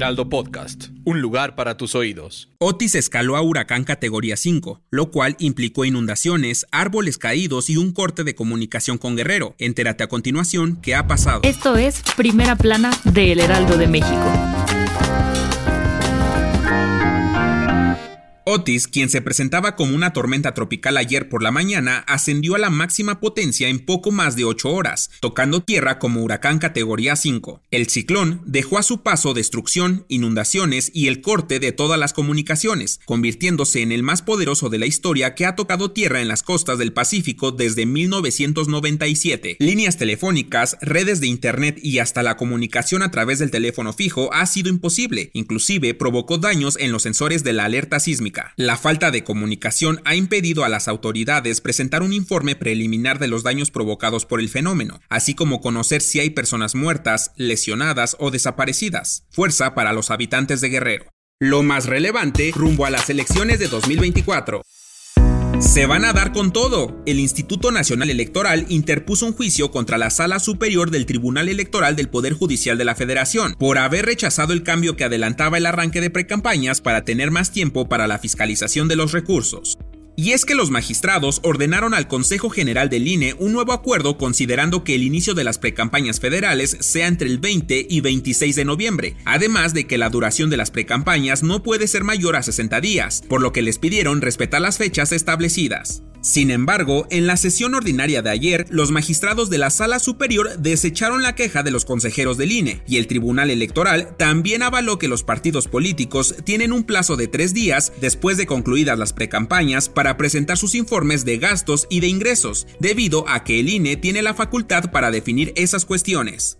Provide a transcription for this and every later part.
Heraldo Podcast, un lugar para tus oídos. Otis escaló a huracán categoría 5, lo cual implicó inundaciones, árboles caídos y un corte de comunicación con Guerrero. Entérate a continuación qué ha pasado. Esto es Primera Plana de El Heraldo de México. Otis, quien se presentaba como una tormenta tropical ayer por la mañana, ascendió a la máxima potencia en poco más de 8 horas, tocando tierra como huracán categoría 5. El ciclón dejó a su paso destrucción, inundaciones y el corte de todas las comunicaciones, convirtiéndose en el más poderoso de la historia que ha tocado tierra en las costas del Pacífico desde 1997. Líneas telefónicas, redes de internet y hasta la comunicación a través del teléfono fijo ha sido imposible, inclusive provocó daños en los sensores de la alerta sísmica. La falta de comunicación ha impedido a las autoridades presentar un informe preliminar de los daños provocados por el fenómeno, así como conocer si hay personas muertas, lesionadas o desaparecidas. Fuerza para los habitantes de Guerrero. Lo más relevante rumbo a las elecciones de 2024. Se van a dar con todo. El Instituto Nacional Electoral interpuso un juicio contra la Sala Superior del Tribunal Electoral del Poder Judicial de la Federación por haber rechazado el cambio que adelantaba el arranque de precampañas para tener más tiempo para la fiscalización de los recursos. Y es que los magistrados ordenaron al Consejo General del INE un nuevo acuerdo considerando que el inicio de las precampañas federales sea entre el 20 y 26 de noviembre, además de que la duración de las precampañas no puede ser mayor a 60 días, por lo que les pidieron respetar las fechas establecidas. Sin embargo, en la sesión ordinaria de ayer, los magistrados de la Sala Superior desecharon la queja de los consejeros del INE y el Tribunal Electoral también avaló que los partidos políticos tienen un plazo de tres días después de concluidas las precampañas para presentar sus informes de gastos y de ingresos, debido a que el INE tiene la facultad para definir esas cuestiones.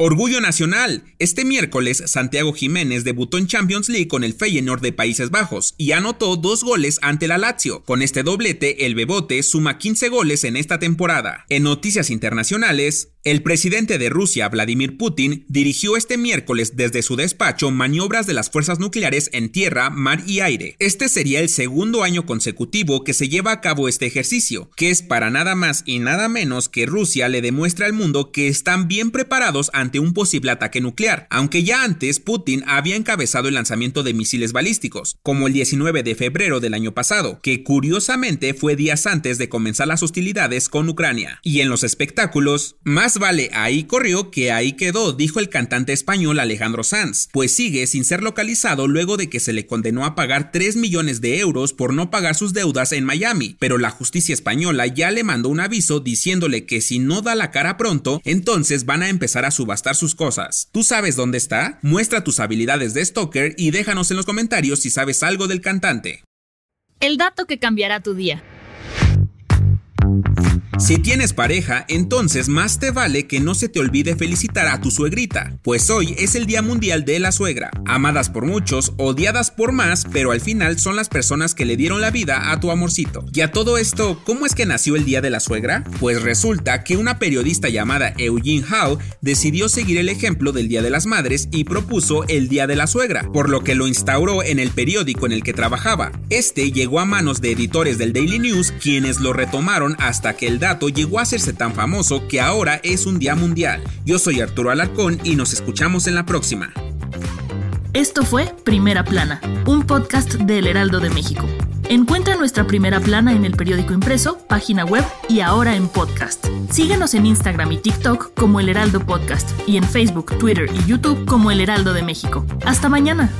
Orgullo Nacional. Este miércoles, Santiago Jiménez debutó en Champions League con el Feyenoord de Países Bajos y anotó dos goles ante la Lazio. Con este doblete, el Bebote suma 15 goles en esta temporada. En noticias internacionales, el presidente de Rusia, Vladimir Putin, dirigió este miércoles desde su despacho maniobras de las fuerzas nucleares en tierra, mar y aire. Este sería el segundo año consecutivo que se lleva a cabo este ejercicio, que es para nada más y nada menos que Rusia le demuestra al mundo que están bien preparados ante un posible ataque nuclear, aunque ya antes Putin había encabezado el lanzamiento de misiles balísticos, como el 19 de febrero del año pasado, que curiosamente fue días antes de comenzar las hostilidades con Ucrania. Y en los espectáculos, más vale ahí corrió que ahí quedó, dijo el cantante español Alejandro Sanz, pues sigue sin ser localizado luego de que se le condenó a pagar 3 millones de euros por no pagar sus deudas en Miami, pero la justicia española ya le mandó un aviso diciéndole que si no da la cara pronto, entonces van a empezar a sus cosas. ¿Tú sabes dónde está? Muestra tus habilidades de stalker y déjanos en los comentarios si sabes algo del cantante. El dato que cambiará tu día. Si tienes pareja, entonces más te vale que no se te olvide felicitar a tu suegrita, pues hoy es el Día Mundial de la Suegra. Amadas por muchos, odiadas por más, pero al final son las personas que le dieron la vida a tu amorcito. Y a todo esto, ¿cómo es que nació el Día de la Suegra? Pues resulta que una periodista llamada Eugene Howe decidió seguir el ejemplo del Día de las Madres y propuso el Día de la Suegra, por lo que lo instauró en el periódico en el que trabajaba. Este llegó a manos de editores del Daily News, quienes lo retomaron hasta que el llegó a hacerse tan famoso que ahora es un día mundial. Yo soy Arturo Alarcón y nos escuchamos en la próxima. Esto fue Primera Plana, un podcast del Heraldo de México. Encuentra nuestra primera plana en el periódico impreso, página web y ahora en podcast. Síguenos en Instagram y TikTok como El Heraldo Podcast y en Facebook, Twitter y YouTube como El Heraldo de México. Hasta mañana.